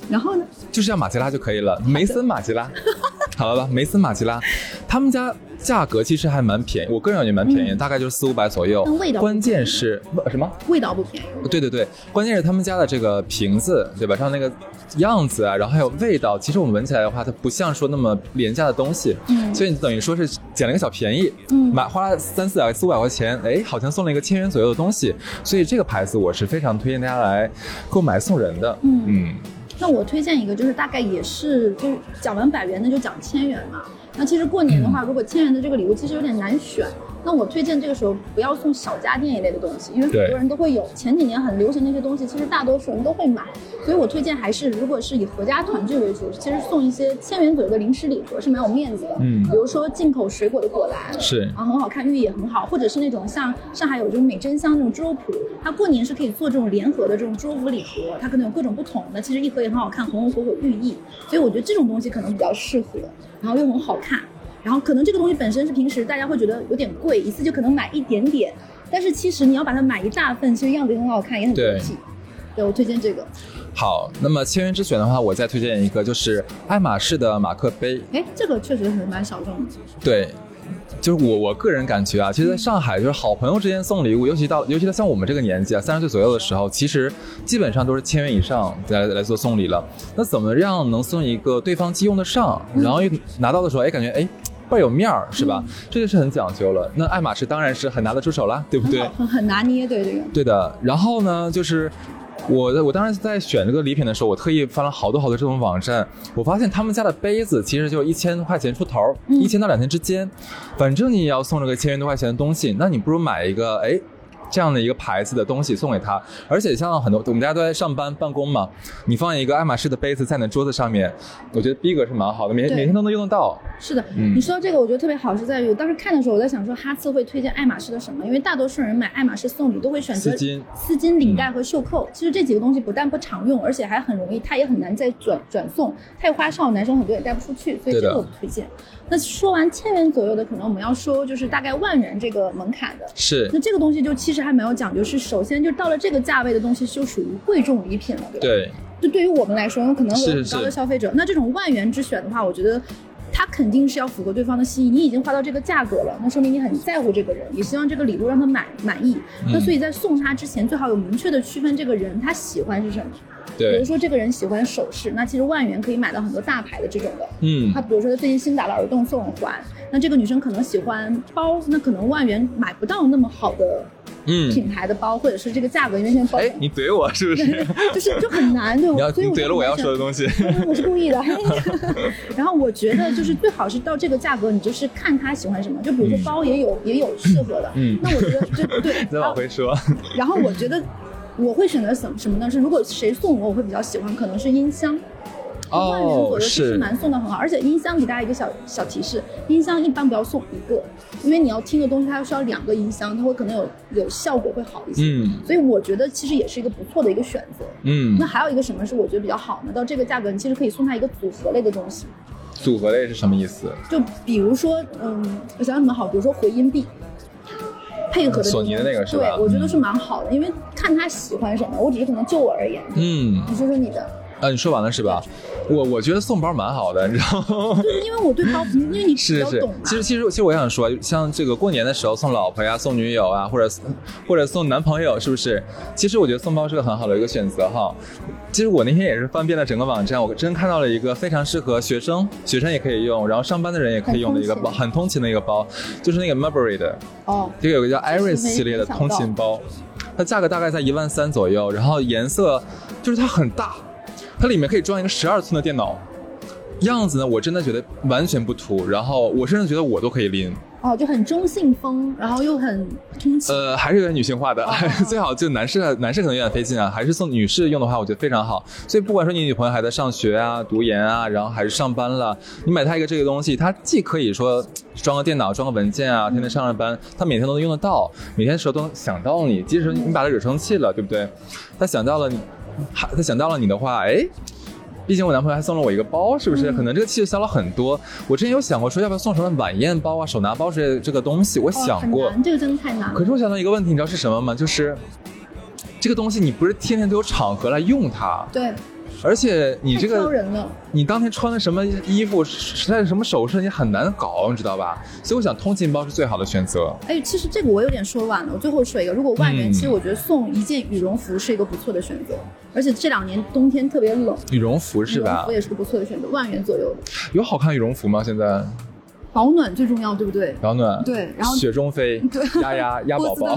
然后呢？就是叫马吉拉就可以了，梅森马吉拉，好了吧？梅森马吉拉，他们家价格其实还蛮便宜，我个人感觉蛮便宜，大概就是四五百左右但味道。关键是不什么？味道不便宜。对对对，关键是他们家的这个瓶子，对吧？像那个样子啊，然后还有味道，其实我们闻起来的话，它不像说那么廉价的东西，嗯所以你等于说是捡了一个小便宜，嗯买花了三四百四五百块钱，哎，好像送了一个千元左右的东西，所以这个牌子我是非常推荐大家来购买送人的，嗯嗯那我推荐一个，就是大概也是，就是讲完百元的就讲千元嘛。那其实过年的话，如果千元的这个礼物其实有点难选，那我推荐这个时候不要送小家电一类的东西，因为很多人都会有。前几年很流行那些东西，其实大多数人都会买，所以我推荐还是如果是以合家团聚为主，其实送一些千元左右的零食礼盒是蛮有面子的。嗯比如说进口水果的果篮，是啊很好看，寓意也很好，或者是那种像上海有这种美珍香这种猪肉脯，它过年是可以做这种联合的这种猪肉脯礼盒，它可能有各种不同的，其实一盒也很好看，红红火火寓意，所以我觉得这种东西可能比较适合，然后又很好看，然后可能这个东西本身是平时大家会觉得有点贵，一次就可能买一点点，但是其实你要把它买一大份，其实样子也很好看，也很对得体。对我推荐这个，好，那么千元之选的话，我再推荐一个，就是爱马仕的马克杯。哎，这个确实很蛮小众的。对，就是我我个人感觉啊，其实在上海，就是好朋友之间送礼物，尤其到尤其到像我们这个年纪啊，三十岁左右的时候，其实基本上都是千元以上来来做送礼了。那怎么样能送一个对方既用得上，然后又拿到的时候，哎，感觉哎。倍儿有面儿是吧？这就是很讲究了。那爱马仕当然是很拿得出手啦，对不对？很很很拿捏，对这个。对的，然后呢，就是我我当时在选这个礼品的时候，我特意翻了好多好多这种网站，我发现他们家的杯子其实就一千块钱出头，一千到两千之间，反正你也要送这个千元多块钱的东西，那你不如买一个哎。这样的一个牌子的东西送给他，而且像很多我们大家都在上班办公嘛，你放一个爱马仕的杯子在你的桌子上面，我觉得逼格是蛮好的，每对每天都能用得到。是的，嗯你说到这个，我觉得特别好，是在于我当时看的时候，我在想说哈次会推荐爱马仕的什么？因为大多数人买爱马仕送礼都会选择丝巾丝巾、领带和袖扣。其实这几个东西不但不常用，而且还很容易，它也很难再转转送，太花哨，男生很多也带不出去，所以这个我不推荐。那说完千元左右的，可能我们要说就是大概万元这个门槛的。是那，这个东西就其实还蛮有讲究，是首先就到了这个价位的东西就属于贵重礼品了，对吧？对，就对于我们来说，可能有是很高的消费者，那这种万元之选的话，我觉得。他肯定是要符合对方的心意，你已经花到这个价格了，那说明你很在乎这个人，也希望这个礼物让他满满意。嗯那所以在送他之前，最好有明确的区分这个人他喜欢是什么。比如，说这个人喜欢首饰，那其实万元可以买到很多大牌的这种的。嗯他比如说他最近新打了耳洞送耳环，那这个女生可能喜欢包，那可能万元买不到那么好的嗯，品牌的包，或者是这个价格，因为现在包哎，你怼我是不是？就是就很难，对，所以我怼了我要说的东西。我是故意的。然后我觉得就是最好是到这个价格，你就是看他喜欢什么。就比如说包也有、也有适合的，嗯那我觉得就对。再往回说，然后我觉得我会选择什么什么呢？是如果谁送我，我会比较喜欢，可能是音箱。万元左哦，右其实是，蛮送的很好，而且音箱给大家一个小小提示，音箱一般不要送一个，因为你要听的东西它需要两个音箱，它会可能有有效果会好一些。嗯所以我觉得其实也是一个不错的一个选择。嗯那，还有一个什么是我觉得比较好呢？到这个价格，你其实可以送他一个组合类的东西，组合类是什么意思？就比如说，嗯，我想想怎么好，比如说回音壁。配合的这索尼的那个是吧？对，我觉得是蛮好的，因为看他喜欢什么，我只是可能就我而言，嗯，你说说你的，啊，你说完了是吧？我我觉得送包蛮好的，你知道吗？就是因为我对包，因为你比是是较懂嘛，，其实其实其实我想说，像这个过年的时候送老婆呀、送女友啊，或者或者送男朋友，是不是？其实我觉得送包是个很好的一个选择哈。其实我那天也是翻遍了整个网站，我真看到了一个非常适合学生，学生也可以用，然后上班的人也可以用的一个包，很通勤的一个包，就是那个 Burberry 的，哦，这个有个叫 Iris 系列的通勤包，它价格大概在一万三左右，然后颜色就是它很大，它里面可以装一个十二寸的电脑，样子呢我真的觉得完全不土，然后我甚至觉得我都可以拎，哦，就很中性风，然后又很通气，呃，还是有点女性化的，哦 最好就男士男士可能有点费劲啊，还是送女士用的话，我觉得非常好。所以不管说你女朋友还在上学啊、读研啊，然后还是上班了，你买它一个这个东西，它既可以说装个电脑、装个文件啊，天天上着班，它每天都能用得到，每天的时候都能想到你。即使你把它惹生气了，对不对？他想到了你，还他想到了你的话，哎。毕竟我男朋友还送了我一个包，是不是？可能这个气就消了很多。我之前有想过说要不要送什么晚宴包啊、手拿包之类的这个东西，我哦想过。很难，这个真的太难了。可是我想到一个问题，你知道是什么吗？就是这个东西你不是天天都有场合来用它，对，而且你这个人了。你当天穿的什么衣服，实在是什么首饰，你很难搞，你知道吧？所以我想通勤包是最好的选择。哎，其实这个我有点说晚了，我最后说一个，如果万元，嗯其实我觉得送一件羽绒服是一个不错的选择，而且这两年冬天特别冷，羽绒服是吧羽绒服？也是个不错的选择，万元左右的。有好看羽绒服吗？现在保暖最重要，对不对？保暖，对，然后雪中飞，对鸭鸭鸭宝宝，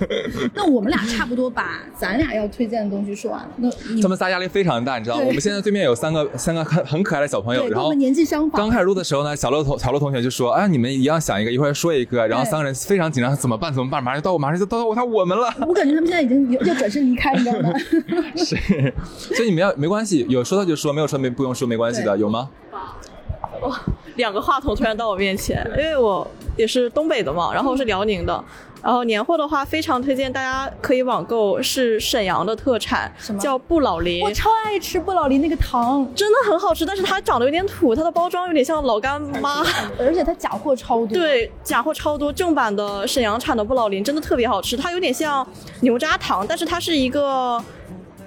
那我们俩差不多把咱俩要推荐的东西说完了。那你他们仨压力非常大，你知道吗？我们现在对面有三个三个很很可爱的小朋友，然后我们年纪相仿刚，开始录的时候呢，小乐同小乐同学就说：“哎，你们一样想一个，一会儿说一个。”然后三个人非常紧张，怎么办？怎么办？马上就到我，马上就到到我们了。我感觉他们现在已经有要转身离开，你知道吗？是，所以你们要没关系，有说到就说，没有说没不用说，没关系的，有吗？两个话筒突然到我面前，因为我也是东北的嘛，然后我是辽宁的。然后年货的话，非常推荐大家可以网购，是沈阳的特产，叫不老林我。超爱吃不老林那个糖，真的很好吃，但是它长得有点土，它的包装有点像老干妈。而且它假货超多。，对，假货超多，正版的沈阳产的不老林真的特别好吃，它有点像牛轧糖，但是它是一个，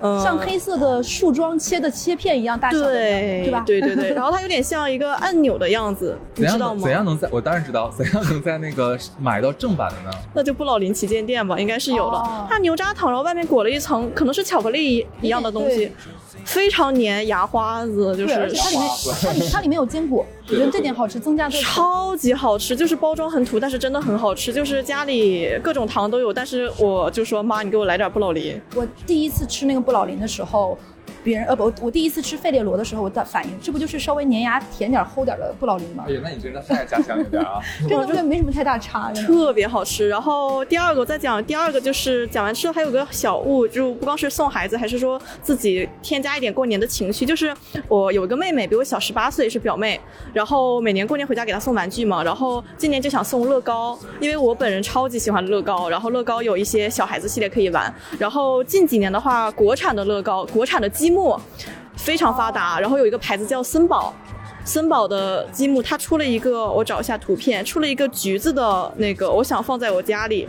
嗯、像黑色的树桩切的切片一样大小的，对对吧？对对对，然后它有点像一个按钮的样子，你怎样知道吗？能怎样能在？我当然知道，怎样能在那个买到正版的呢？那就不老林旗舰店吧，应该是有的。哦它牛轧糖，然后外面裹了一层可能是巧克力一样的东西对，非常粘牙花子，就是且它里面它里它里面有坚果，我觉得这点好吃，增加超级好吃，就是包装很土，但是真的很好吃。就是家里各种糖都有，但是我就说妈，你给我来点不老林。我第一次吃那个不老林的时候，别人呃不，我第一次吃费列罗的时候，我的反应，这不就是稍微粘牙甜点儿齁点儿的不老林吗哎？呀，那你 真的太家乡一点啊！真的，我觉得没什么太大差。的特别好吃。然后第二个我再讲，第二个就是讲完吃的还有个小物，就不光是送孩子，还是说自己添加一点过年的情绪。就是我有一个妹妹比我小十八岁，是表妹，然后每年过年回家给她送玩具嘛，然后今年就想送乐高，因为我本人超级喜欢乐高，然后乐高有一些小孩子系列可以玩。然后近几年的话，国产的乐高，国产的积木非常发达，然后有一个牌子叫森宝。森宝的积木，它出了一个，我找一下图片，出了一个橘子的那个，我想放在我家里，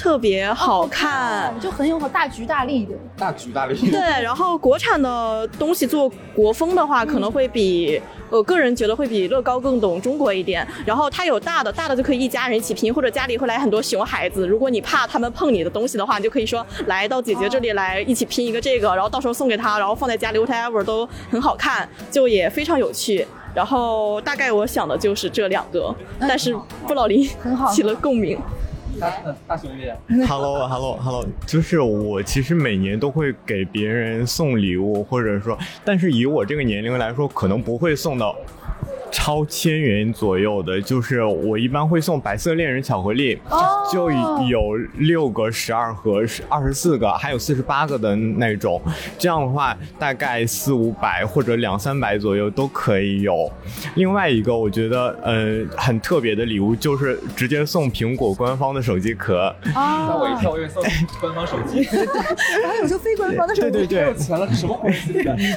特别好看。就很有大局大利的。大局大利。对，然后国产的东西做国风的话，可能会比我个人觉得会比乐高更懂中国一点。然后它有大的，大的就可以一家人一起拼，或者家里会来很多熊孩子，如果你怕他们碰你的东西的话，你就可以说来到姐姐这里来一起拼一个这个，然后到时候送给他，然后放在家里 whatever 都很好看，就也非常有趣。然后大概我想的就是这两个，但是不老林很好起了共鸣。大大兄弟，Hello，Hello，Hello，就是我其实每年都会给别人送礼物，或者说，但是以我这个年龄来说，可能不会送到超千元左右的。就是我一般会送白色恋人巧克力，哦就有六个、十二盒、二十四个，还有四十八个的那种。这样的话，大概四五百或者两三百左右都可以有。另外一个，我觉得呃很特别的礼物就是直接送苹果官方的手机壳。啊，吓我一跳，我以为送官方手机。然后有时候非官方的手机，对对对，钱了，什么关系？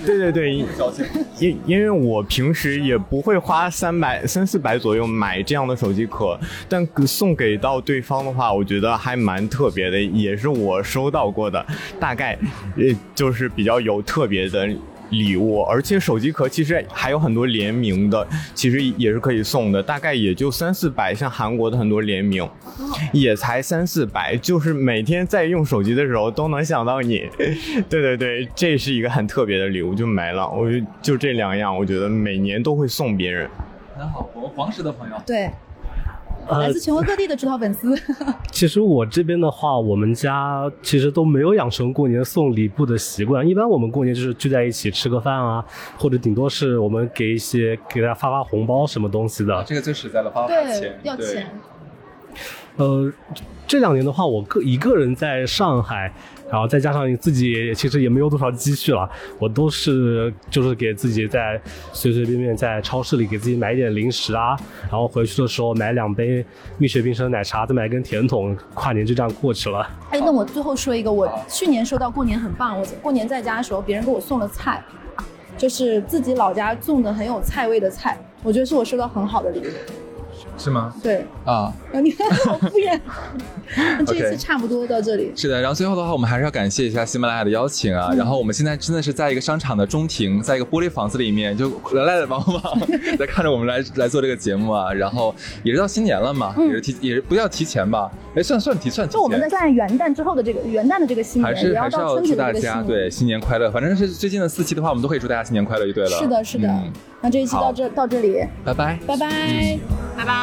对对对，因因为我平时也不会花三百三四百左右买这样的手机壳，但送给到对方的话，我觉得还蛮特别的，也是我收到过的，大概呃就是比较有特别的。礼物，而且手机壳其实还有很多联名的，其实也是可以送的，大概也就三四百，像韩国的很多联名，也才三四百，就是每天在用手机的时候都能想到你。对对对，这是一个很特别的礼物，就没了。我就就这两样，我觉得每年都会送别人。很好，我们黄石的朋友。对，呃来自全国各地的指导粉丝。其实我这边的话，我们家其实都没有养成过年送礼物的习惯。一般我们过年就是聚在一起吃个饭啊，或者顶多是我们给一些给大家发发红包什么东西的。这个最实在了，发发对钱，，要钱。呃，这两年的话，我个一个人在上海，然后再加上你自己其实也没有多少积蓄了，我都是就是给自己在随随便便在超市里给自己买一点零食啊，然后回去的时候买两杯蜜雪冰城奶茶，再买根甜筒，跨年就这样过去了。哎，那我最后说一个，我去年收到过年很棒，我过年在家的时候，别人给我送了菜，就是自己老家种的很有菜味的菜，我觉得是我收到很好的礼物。是吗？对，啊，啊，你看 好敷衍。那这一次差不多到这里。是的，然后最后的话，我们还是要感谢一下喜马拉雅的邀请啊。然后我们现在真的是在一个商场的中庭，在一个玻璃房子里面，就来来往往 在看着我们来来做这个节目啊。然后也是到新年了嘛，也是提也是不要提前吧？哎，算算提算提就我们在。算元旦之后的这个元旦的这个新年，还是还是要祝大。家对新年快乐，反正是最近的四期的话，我们都可以祝大家新年快乐就对了。是的，是的。嗯那这一期到这到这里，拜拜。拜拜。拜拜。拜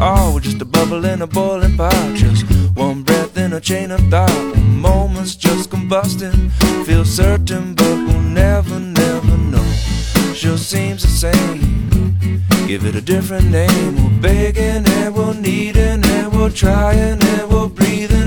all, we're just a bubble in a boiling pot. Just one breath in a chain of thought. Moments just combusting. Feel certain, but we'll never, never know. Sure seems the same. Give it a different name. We're begging and we're needing and we're trying and we're breathing